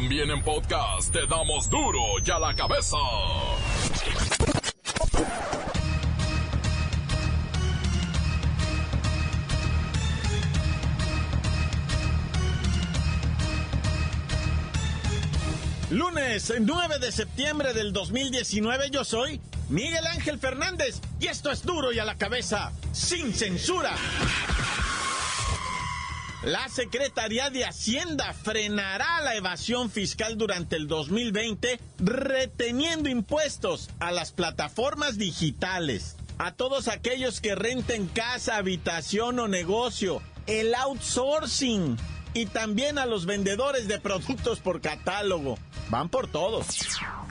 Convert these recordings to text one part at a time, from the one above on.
También en podcast te damos duro y a la cabeza. Lunes 9 de septiembre del 2019 yo soy Miguel Ángel Fernández y esto es duro y a la cabeza, sin censura. La Secretaría de Hacienda frenará la evasión fiscal durante el 2020 reteniendo impuestos a las plataformas digitales, a todos aquellos que renten casa, habitación o negocio, el outsourcing y también a los vendedores de productos por catálogo. Van por todos.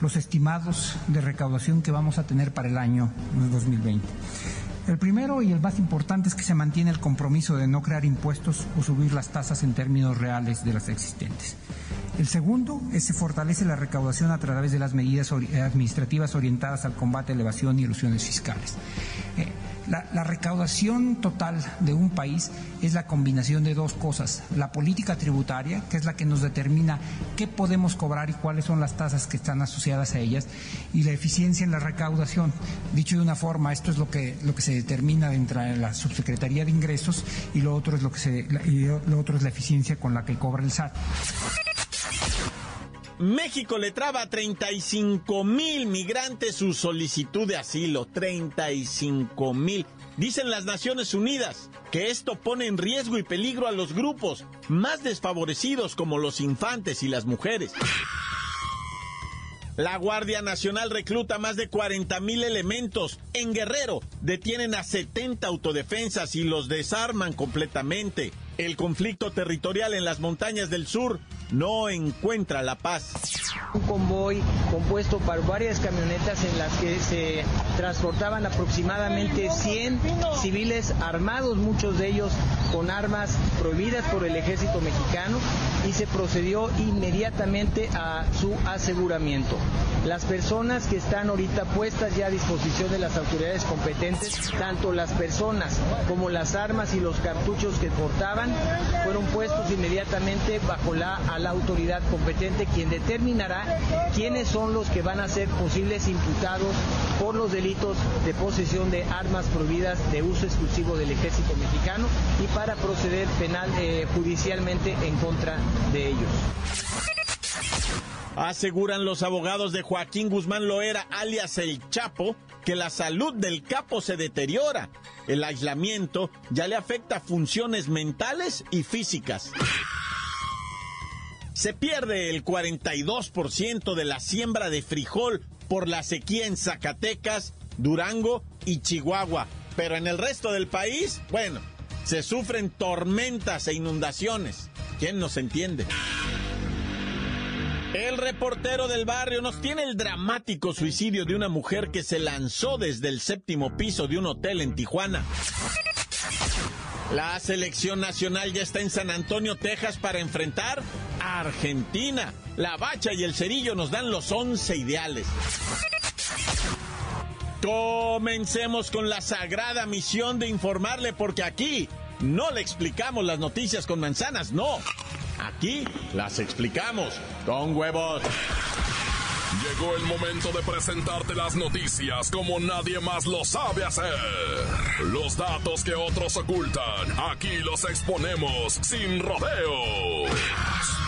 Los estimados de recaudación que vamos a tener para el año 2020. El primero y el más importante es que se mantiene el compromiso de no crear impuestos o subir las tasas en términos reales de las existentes. El segundo es que se fortalece la recaudación a través de las medidas administrativas orientadas al combate a la evasión y ilusiones fiscales. Eh, la, recaudación total de un país es la combinación de dos cosas. La política tributaria, que es la que nos determina qué podemos cobrar y cuáles son las tasas que están asociadas a ellas, y la eficiencia en la recaudación. Dicho de una forma, esto es lo que, lo que se determina dentro de la Subsecretaría de Ingresos y lo otro es lo que se, lo otro es la eficiencia con la que cobra el SAT. México le traba a 35 mil migrantes su solicitud de asilo. 35 mil. Dicen las Naciones Unidas que esto pone en riesgo y peligro a los grupos más desfavorecidos como los infantes y las mujeres. La Guardia Nacional recluta más de 40 mil elementos. En Guerrero detienen a 70 autodefensas y los desarman completamente. El conflicto territorial en las montañas del sur no encuentra la paz. Un convoy compuesto por varias camionetas en las que se transportaban aproximadamente 100 civiles armados, muchos de ellos con armas prohibidas por el ejército mexicano, y se procedió inmediatamente a su aseguramiento. Las personas que están ahorita puestas ya a disposición de las autoridades competentes, tanto las personas como las armas y los cartuchos que portaban, fueron puestos inmediatamente bajo la la autoridad competente quien determinará quiénes son los que van a ser posibles imputados por los delitos de posesión de armas prohibidas de uso exclusivo del ejército mexicano y para proceder penal eh, judicialmente en contra de ellos. Aseguran los abogados de Joaquín Guzmán Loera, alias El Chapo, que la salud del capo se deteriora. El aislamiento ya le afecta funciones mentales y físicas. Se pierde el 42% de la siembra de frijol por la sequía en Zacatecas, Durango y Chihuahua. Pero en el resto del país, bueno, se sufren tormentas e inundaciones. ¿Quién nos entiende? El reportero del barrio nos tiene el dramático suicidio de una mujer que se lanzó desde el séptimo piso de un hotel en Tijuana. La selección nacional ya está en San Antonio, Texas para enfrentar Argentina. La bacha y el cerillo nos dan los 11 ideales. Comencemos con la sagrada misión de informarle porque aquí no le explicamos las noticias con manzanas, no. Aquí las explicamos con huevos. Llegó el momento de presentarte las noticias como nadie más lo sabe hacer. Los datos que otros ocultan, aquí los exponemos sin rodeos.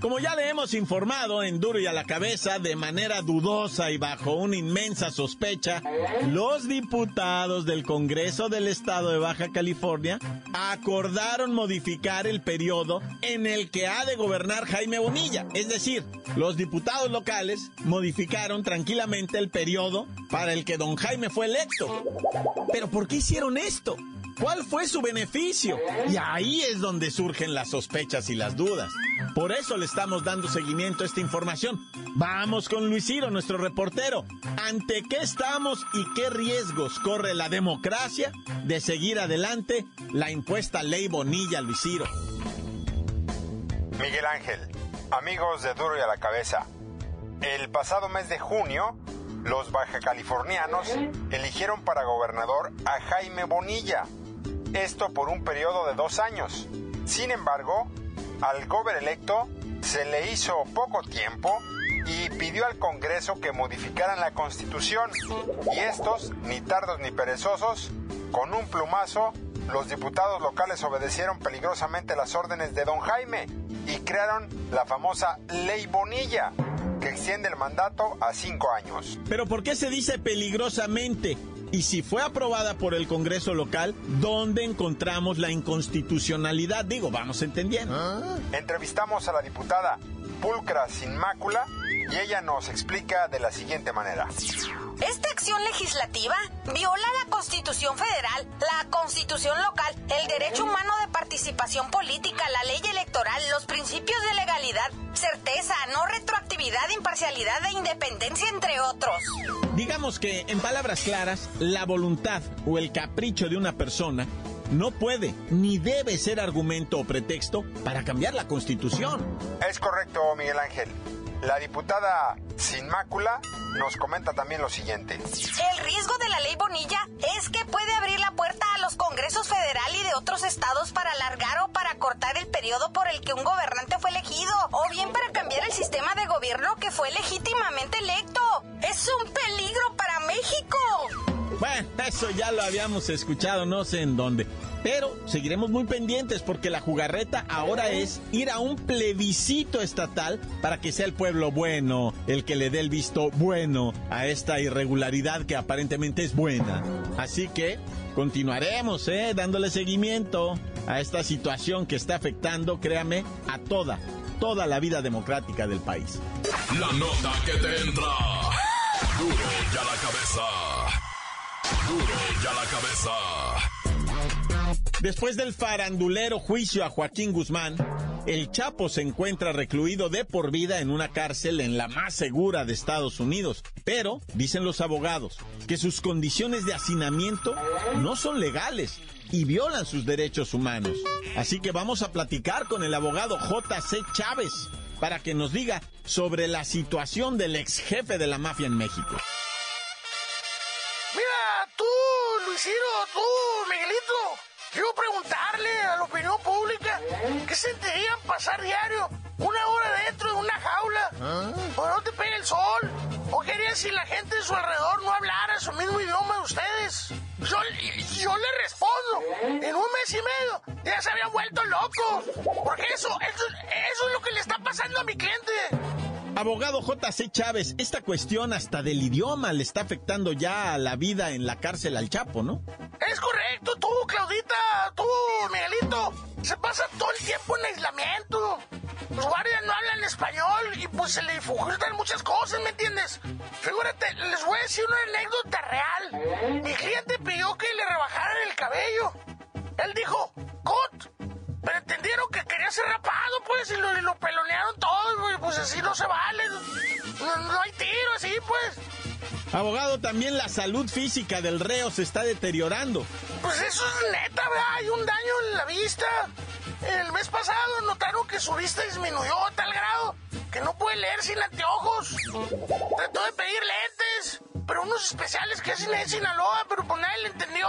Como ya le hemos informado en Duro y a la cabeza, de manera dudosa y bajo una inmensa sospecha, los diputados del Congreso del Estado de Baja California acordaron modificar el periodo en el que ha de gobernar Jaime Bonilla. Es decir, los diputados locales modificaron tranquilamente el periodo para el que don Jaime fue electo. Pero ¿por qué hicieron esto? ¿Cuál fue su beneficio? Y ahí es donde surgen las sospechas y las dudas. Por eso le estamos dando seguimiento a esta información. Vamos con Luis Ciro, nuestro reportero. ¿Ante qué estamos y qué riesgos corre la democracia de seguir adelante la impuesta ley Bonilla, Luis Ciro? Miguel Ángel, amigos de Duro y a la Cabeza. El pasado mes de junio, los bajacalifornianos eligieron para gobernador a Jaime Bonilla. Esto por un periodo de dos años. Sin embargo, al gober electo se le hizo poco tiempo y pidió al Congreso que modificaran la Constitución. Y estos, ni tardos ni perezosos, con un plumazo, los diputados locales obedecieron peligrosamente las órdenes de don Jaime y crearon la famosa Ley Bonilla, que extiende el mandato a cinco años. Pero ¿por qué se dice peligrosamente? Y si fue aprobada por el Congreso local, ¿dónde encontramos la inconstitucionalidad? Digo, vamos entendiendo. Entrevistamos a la diputada Pulcra Sin Mácula y ella nos explica de la siguiente manera. Esta acción legislativa viola la Constitución Federal, la Constitución local, el derecho humano de participación política, la ley electoral, los principios de legalidad, certeza, no retroactividad, imparcialidad e independencia, entre otros. Digamos que, en palabras claras, la voluntad o el capricho de una persona no puede ni debe ser argumento o pretexto para cambiar la Constitución. Es correcto, Miguel Ángel. La diputada Sin Mácula nos comenta también lo siguiente. El riesgo de la ley Bonilla es que puede abrir la puerta a los congresos federal y de otros estados para alargar o para cortar el periodo por el que un gobernante fue elegido, o bien para cambiar el sistema de gobierno que fue legítimamente electo. Es un peligro para México. Bueno, eso ya lo habíamos escuchado, no sé en dónde. Pero seguiremos muy pendientes porque la jugarreta ahora es ir a un plebiscito estatal para que sea el pueblo bueno el que le dé el visto bueno a esta irregularidad que aparentemente es buena. Así que continuaremos, ¿eh? Dándole seguimiento a esta situación que está afectando, créame, a toda, toda la vida democrática del país. La nota que te entra. Duro ya la cabeza. Ya la cabeza. Después del farandulero juicio a Joaquín Guzmán, el Chapo se encuentra recluido de por vida en una cárcel en la más segura de Estados Unidos. Pero, dicen los abogados, que sus condiciones de hacinamiento no son legales y violan sus derechos humanos. Así que vamos a platicar con el abogado J.C. Chávez para que nos diga sobre la situación del ex jefe de la mafia en México. Luisiro, tú, Miguelito. Quiero preguntarle a la opinión pública qué sentirían pasar diario una hora dentro de una jaula o no te pegue el sol o querían si la gente de su alrededor no hablara su mismo idioma de ustedes. Yo, yo le respondo, en un mes y medio ya se habían vuelto locos. Porque eso, eso, eso es lo que le está pasando a mi cliente. Abogado J.C. Chávez, esta cuestión hasta del idioma le está afectando ya a la vida en la cárcel al Chapo, ¿no? Es correcto, tú, Claudita, tú, Miguelito. Se pasa todo el tiempo en aislamiento. Los guardias no hablan español y pues se le dificultan muchas cosas, ¿me entiendes? Figúrate, les voy a decir una anécdota real. Mi cliente pidió que le rebajaran el cabello. Él dijo, cut. Pero entendieron que quería ser rapado, pues, y lo, y lo pelonearon todo. Pues así no se vale. No, no hay tiro, así, pues. Abogado, también la salud física del reo se está deteriorando. Pues eso es neta, ¿verdad? Hay un daño en la vista. El mes pasado notaron que su vista disminuyó a tal grado que no puede leer sin anteojos. Trató de pedir lentes, pero unos especiales que hacen en Sinaloa, pero pues nadie le entendió.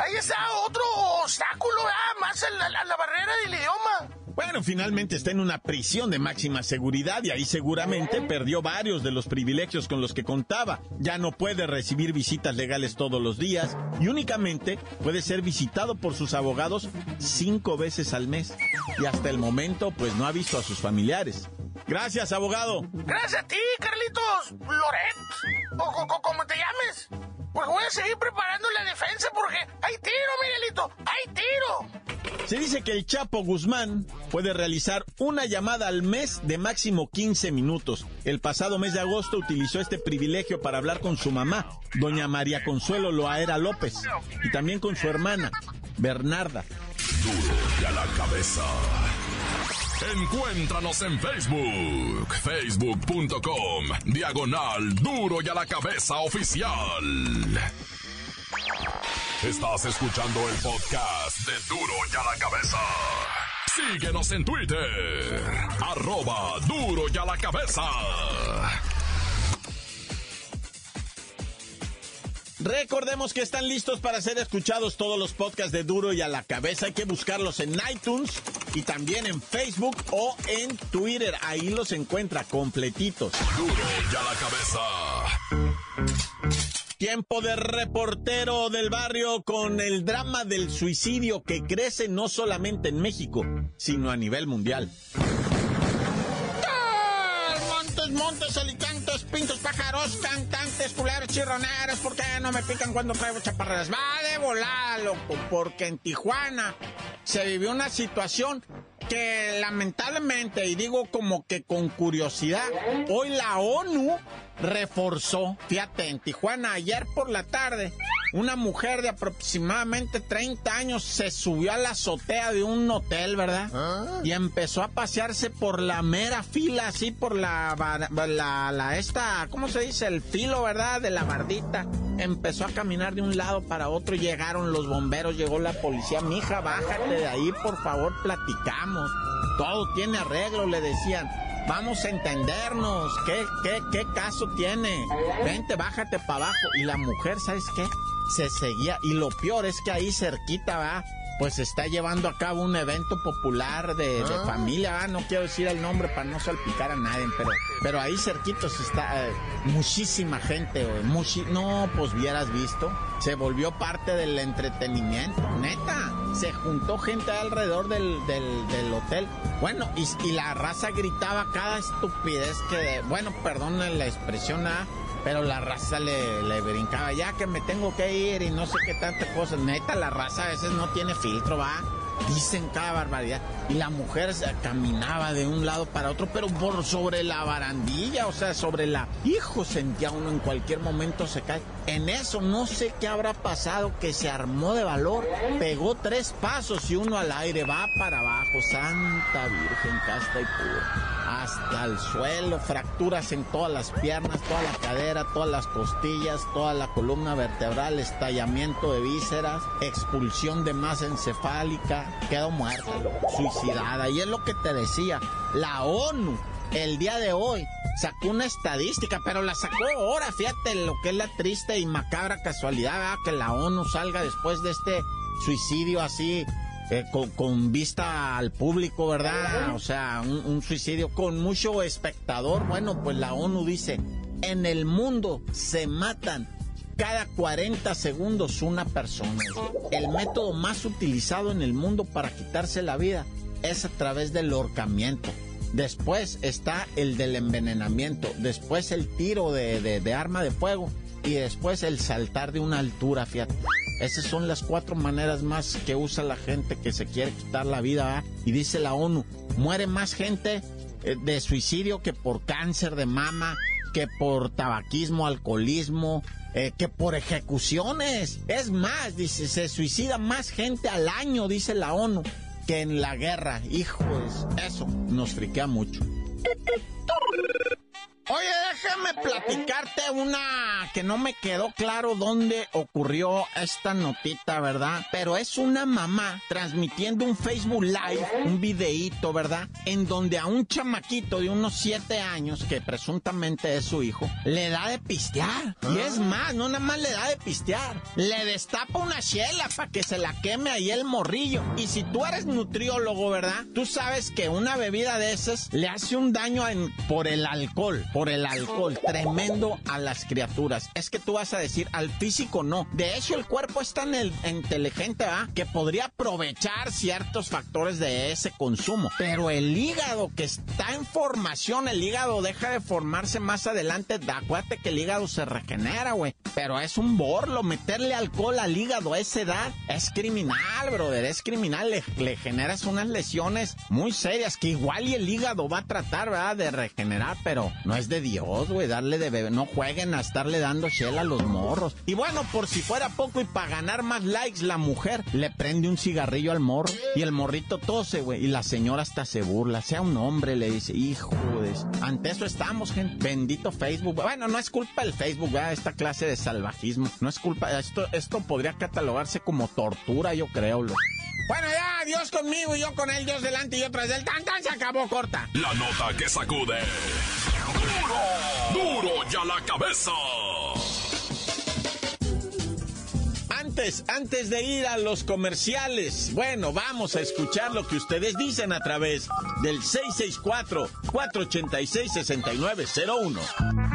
Ahí está otro obstáculo, ¿verdad? Más a la, barrera del idioma. Bueno, finalmente está en una prisión de máxima seguridad y ahí seguramente perdió varios de los privilegios con los que contaba. Ya no puede recibir visitas legales todos los días y únicamente puede ser visitado por sus abogados cinco veces al mes. Y hasta el momento, pues no ha visto a sus familiares. Gracias, abogado. Gracias a ti, Carlitos. Loret. O, o- o como te llames. Pues voy a seguir preparando la defensa porque hay tiro, Miguelito. Hay tiro. Se dice que el Chapo Guzmán puede realizar una llamada al mes de máximo 15 minutos. El pasado mes de agosto utilizó este privilegio para hablar con su mamá, doña María Consuelo Loaera López, y también con su hermana, Bernarda. Duro ya la cabeza. Encuéntranos en Facebook, facebook.com, diagonal duro y a la cabeza oficial. Estás escuchando el podcast de Duro y a la cabeza. Síguenos en Twitter. Arroba duro y a la cabeza. Recordemos que están listos para ser escuchados todos los podcasts de Duro y a la cabeza. Hay que buscarlos en iTunes y también en Facebook o en Twitter. Ahí los encuentra completitos. Duro y a la cabeza. Tiempo de reportero del barrio con el drama del suicidio que crece no solamente en México, sino a nivel mundial. Montes, montes, alicantes, pintos, pájaros, cantantes, culeros, chirroneros, ¿por qué no me pican cuando traigo chaparreras? Va de volada, loco, porque en Tijuana se vivió una situación que lamentablemente, y digo como que con curiosidad, hoy la ONU reforzó, fíjate, en Tijuana ayer por la tarde, una mujer de aproximadamente 30 años se subió a la azotea de un hotel, ¿verdad? Y empezó a pasearse por la mera fila, así por la, la, la, esta, ¿cómo se dice? El filo, ¿verdad? De la bardita. Empezó a caminar de un lado para otro, llegaron los bomberos, llegó la policía, mija, bájate de ahí, por favor, platicamos. Todo tiene arreglo, le decían. Vamos a entendernos. ¿Qué, qué, qué caso tiene? Vente, bájate para abajo. Y la mujer, ¿sabes qué? Se seguía. Y lo peor es que ahí cerquita, va pues se está llevando a cabo un evento popular de, de familia, no quiero decir el nombre para no salpicar a nadie, pero, pero ahí cerquitos está eh, muchísima gente, muchi no, pues hubieras visto, se volvió parte del entretenimiento, neta, se juntó gente alrededor del, del, del hotel, bueno, y, y, la raza gritaba cada estupidez que, bueno, perdón la expresión, ¿ah? Pero la raza le, brincaba, ya que me tengo que ir y no sé qué tanta cosa. Neta, la raza a veces no tiene filtro, va. Dicen cada barbaridad. Y la mujer se caminaba de un lado para otro, pero por sobre la barandilla, o sea, sobre la... Hijo, sentía uno en cualquier momento se cae. En eso no sé qué habrá pasado, que se armó de valor, pegó tres pasos y uno al aire, va para abajo, Santa Virgen, casta y pura hasta el suelo, fracturas en todas las piernas, toda la cadera, todas las costillas, toda la columna vertebral, estallamiento de vísceras, expulsión de masa encefálica, quedó muerta, suicidada. Y es lo que te decía, la ONU el día de hoy sacó una estadística, pero la sacó ahora, fíjate lo que es la triste y macabra casualidad, que la ONU salga después de este suicidio así eh, con, vista al público, ¿verdad? O sea, un, suicidio con mucho espectador. Bueno, pues la ONU dice, en el mundo se matan cada 40 segundos una persona. El método más utilizado en el mundo para quitarse la vida es a través del ahorcamiento. Después está el del envenenamiento, después el tiro de, de, de arma de fuego y después el saltar de una altura, fíjate. Esas son las cuatro maneras más que usa la gente que se quiere quitar la vida. Y dice la ONU, muere más gente eh, de suicidio que por cáncer de mama, que por tabaquismo, alcoholismo, eh, que por ejecuciones. Es más, dice, se suicida más gente al año, dice la ONU, que en la guerra. Hijos, eso nos friquea mucho. Oye, déjame platicarte una que no me quedó claro dónde ocurrió esta notita, ¿verdad? Pero es una mamá transmitiendo un Facebook Live, un videíto, ¿verdad? En donde a un chamaquito de unos siete años, que presuntamente es su hijo, le da de pistear. Y es más, no nada más le da de pistear, le destapa una chela para que se la queme ahí el morrillo. Y si tú eres nutriólogo, ¿verdad? Tú sabes que una bebida de esas le hace un daño en, por el alcohol por el alcohol tremendo a las criaturas. Es que tú vas a decir, al físico no. De hecho, el cuerpo es tan el, inteligente, ¿ah? Que podría aprovechar ciertos factores de ese consumo. Pero el hígado que está en formación, el hígado deja de formarse más adelante. Acuérdate que el hígado se regenera, güey. Pero es un borlo. Meterle alcohol al hígado a esa edad es criminal, brother. Es criminal. Le, le generas unas lesiones muy serias que igual y el hígado va a tratar, ¿verdad? De regenerar, pero no es de Dios, darle de bebé. No jueguen a estarle dando shell a los morros. Y bueno, por si fuera poco y para ganar más likes, la mujer le prende un cigarrillo al morro y el morrito tose, güey. Y la señora hasta se burla. Sea un hombre, le dice, hijo de... Ante eso estamos, gente. Bendito Facebook. Bueno, no es culpa del Facebook, ¿verdad? Esta clase de salvajismo. No es culpa... Esto, esto podría catalogarse como tortura, yo creo. Bueno, ya, Dios conmigo y yo con él, Dios delante y yo tras él. Tan, tan, se acabó corta. La nota que sacude. ¡Duro! ¡Duro ya la cabeza! Antes, antes de ir a los comerciales, bueno, vamos a escuchar lo que ustedes dicen a través del 664-486-6901.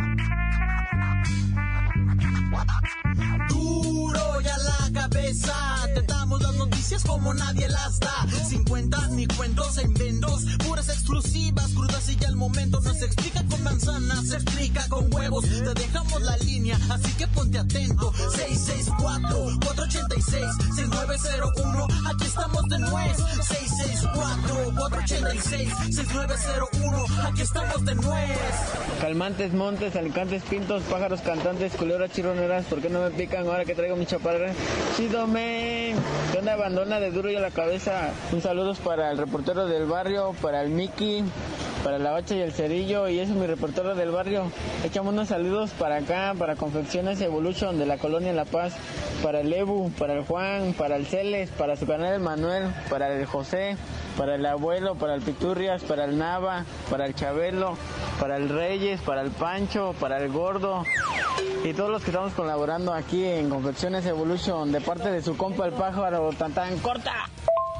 Como nadie las da. Sin cuentas ni cuentos en vendos, puras exclusivas, crudas y ya el momento no se explica con manzanas, se explica con huevos. Te dejamos la línea, así que ponte atento. 664-486-6901, aquí estamos de nuez. 664-486-6901, aquí estamos de nuez. Calmantes, montes, alicantes, pintos, pájaros, cantantes, culebras, chirroneras, ¿por qué no me pican ahora que traigo mi chaparra? Chido, men. ¿Qué onda, abandona duro y a la cabeza? Un saludo para el reportero del barrio, para el Mickey, para la bacha y el cerillo, y es mi reportero del barrio. Echamos unos saludos para acá, para Confecciones Evolution de la colonia La Paz, para el Ebu, para el Juan, para el Celes, para su canal el Manuel, para el José, para el abuelo, para el Piturrias, para el Nava, para el Chabelo, para el Reyes, para el Pancho, para el Gordo y todos los que estamos colaborando aquí en Confecciones Evolution de parte de su compa el pájaro tan tan corta.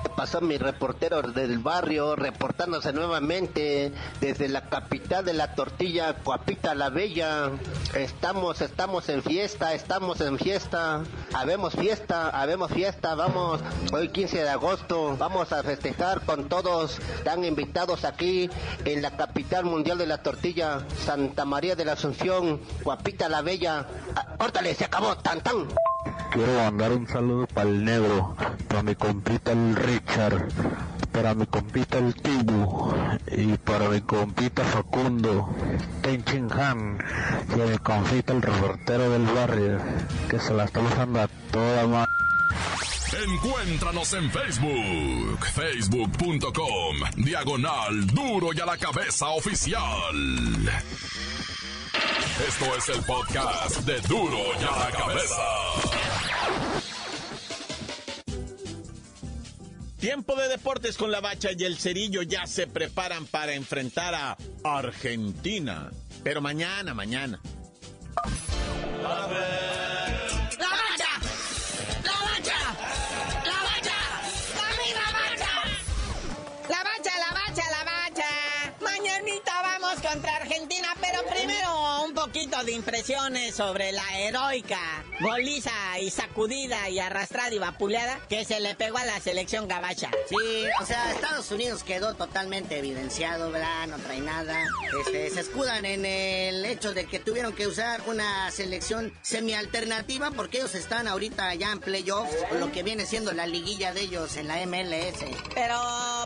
Pasó mi reportero del barrio reportándose nuevamente desde la capital de la tortilla, Coapita la Bella. Estamos, estamos en fiesta, estamos en fiesta. Habemos fiesta, habemos fiesta, vamos, hoy 15 de agosto, vamos a festejar con todos. Están invitados aquí en la capital mundial de la tortilla, Santa María de la Asunción, Coapita la Bella. Ah, Córtale, se acabó, tan tan. Quiero mandar un saludo para el negro, para mi compita el Richard, para mi compita el Tibu y para mi compita Facundo, Tenchin Han y a mi compita el reportero del barrio, que se la está usando a toda madre. Encuéntranos en Facebook, facebook.com, diagonal duro y a la cabeza oficial. Esto es el podcast de duro y a la cabeza. Tiempo de deportes con la bacha y el cerillo ya se preparan para enfrentar a Argentina. Pero mañana, mañana. ¡La bacha! Primero un poquito de impresiones sobre la heroica goliza y sacudida y arrastrada y vapuleada que se le pegó a la selección gabacha. Sí, o sea, Estados Unidos quedó totalmente evidenciado, ¿verdad? No trae nada. Este, se escudan en el hecho de que tuvieron que usar una selección semi-alternativa porque ellos están ahorita ya en playoffs, lo que viene siendo la liguilla de ellos en la MLS. Pero,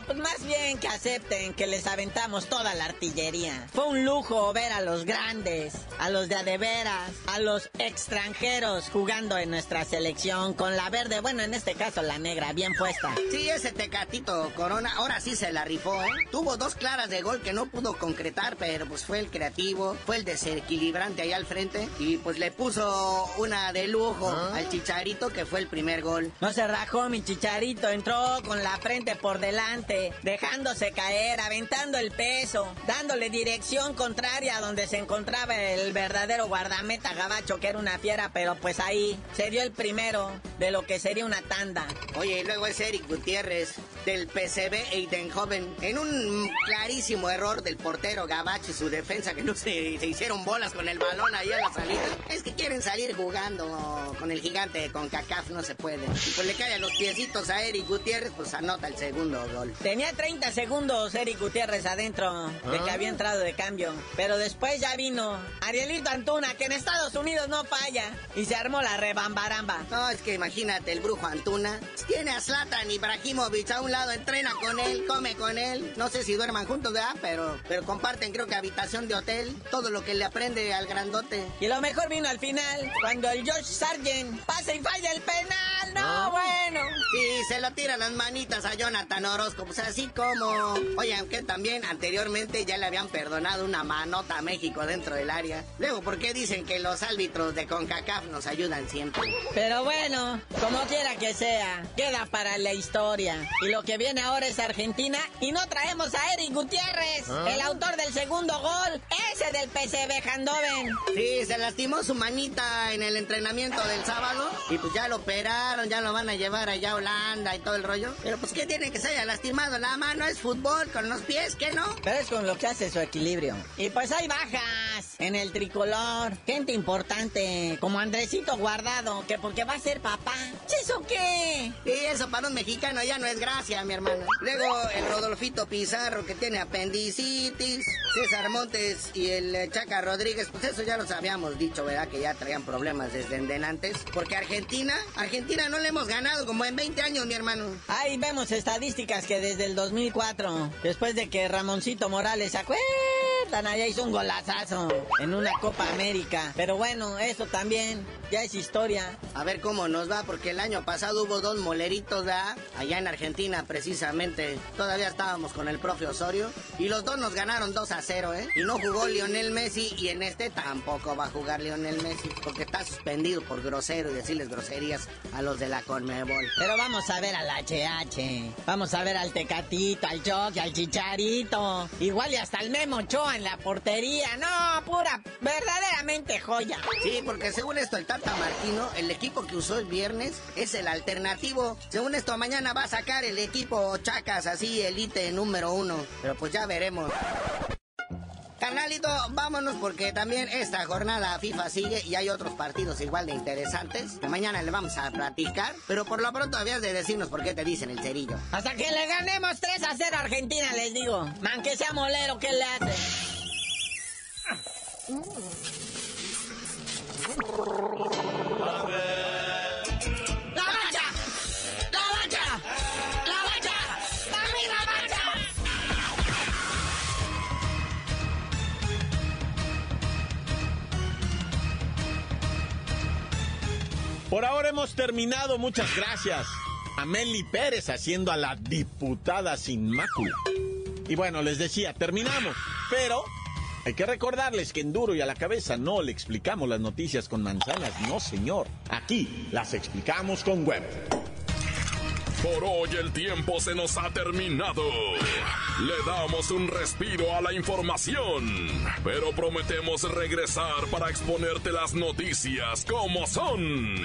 pues más bien que acepten que les aventamos toda la artillería. Fue un lujo ver a los grandes, a los de a de veras, a los extranjeros jugando en nuestra selección con la verde, bueno, en este caso la negra, bien puesta. Sí, ese Tecatito Corona, ahora sí se la rifó, ¿eh? Tuvo dos claras de gol que no pudo concretar, pero pues fue el creativo, fue el desequilibrante ahí al frente y pues le puso una de lujo al Chicharito que fue el primer gol. No se rajó mi chicharito, entró con la frente por delante, dejándose caer, aventando el peso, dándole dirección contraria a donde se encontraba el verdadero guardameta gabacho, que era una fiera, pero pues ahí se dio el primero de lo que sería una tanda. Oye, y luego es Eric Gutiérrez del PCB Eindhoven en un clarísimo error del portero Gabacho y su defensa que no se, se hicieron bolas con el balón ahí a la salida. Es que quieren salir jugando con el gigante con CACAF, no se puede. Y pues le cae a los piecitos a Eric Gutiérrez, pues anota el segundo gol. Tenía 30 segundos Eric Gutiérrez adentro de que había entrado de cambio. Pero después ya vino Arielito Antuna, que en Estados Unidos no falla. Y se armó la rebambaramba. No, es que imagínate, el brujo Antuna tiene a Zlatan Ibrahimovic a un lado, entrena con él, come con él. No sé si duerman juntos, ¿verdad? Pero, pero comparten, creo que habitación de hotel. Todo lo que le aprende al grandote. Y lo mejor vino al final, cuando el Josh Sargent pasa y falla el penal. No, bueno. Sí, se lo tiran las manitas a Jonathan Orozco, pues así como... Oye, aunque también anteriormente ya le habían perdonado una manota a México dentro del área. Luego, ¿por qué dicen que los árbitros de CONCACAF nos ayudan siempre? Pero bueno, como quiera que sea, queda para la historia. Y lo que viene ahora es Argentina y no traemos a Eric Gutiérrez, ¿Ah? el autor del segundo gol, ese del PCB Handoven. Sí, se lastimó su manita en el entrenamiento del sábado y pues ya lo operaron, ya lo van a llevar allá a Holanda y todo el rollo. Pero pues, ¿qué tiene que se haya lastimado la mano? Es fútbol con los pies, ¿qué no? Pero es con lo que hace su equilibrio. Y pues hay en el tricolor. Gente importante, como Andresito Guardado, que porque va a ser papá. ¿Eso qué? Y eso para un mexicano ya no es gracia, mi hermano. Luego el Rodolfito Pizarro que tiene apendicitis, César Montes y el eh, Chaca Rodríguez, pues eso ya los habíamos dicho, ¿verdad? Que ya traían problemas desde en antes. Porque Argentina, Argentina no le hemos ganado como en 20 años, mi hermano. Ahí vemos estadísticas que desde el 2004, después de que Ramoncito Morales, ¿se acuerdan? Allá hizo un golazazo en una Copa América. Pero bueno, eso también ya es historia. A ver cómo nos va, porque el año pasado hubo dos moleritos, ¿verdad? Allá en Argentina, precisamente. Todavía estábamos con el profe Osorio. Y los dos nos ganaron 2 a 0, ¿eh? Y no jugó Lionel Messi. Y en este tampoco va a jugar Lionel Messi. Porque está suspendido por grosero y decirles groserías a los de la Conmebol. Pero vamos a ver al HH. Vamos a ver al Tecatito, al Chucky, al Chicharito. Igual y hasta el Memo Ochoa en la portería. No, pura, verdaderamente joya. Sí, porque según esto el Tata Martino, el equipo que usó el viernes es el alternativo. Según esto mañana va a sacar el equipo Chacas así, elite número uno. Pero pues ya veremos. Carnalito, vámonos porque también esta jornada FIFA sigue y hay otros partidos igual de interesantes que mañana le vamos a platicar. Pero por lo pronto habías de decirnos por qué te dicen el cerillo. Hasta que le ganemos 3 a 0 a Argentina, les digo. Man, que sea molero, ¿qué le hace? Por ahora hemos terminado, muchas gracias. A Meli Pérez haciendo a la diputada sin mácula. Y bueno, les decía, terminamos, pero hay que recordarles que en duro y a la cabeza no le explicamos las noticias con manzanas, no señor. Aquí las explicamos con web. Por hoy el tiempo se nos ha terminado. Le damos un respiro a la información, pero prometemos regresar para exponerte las noticias como son.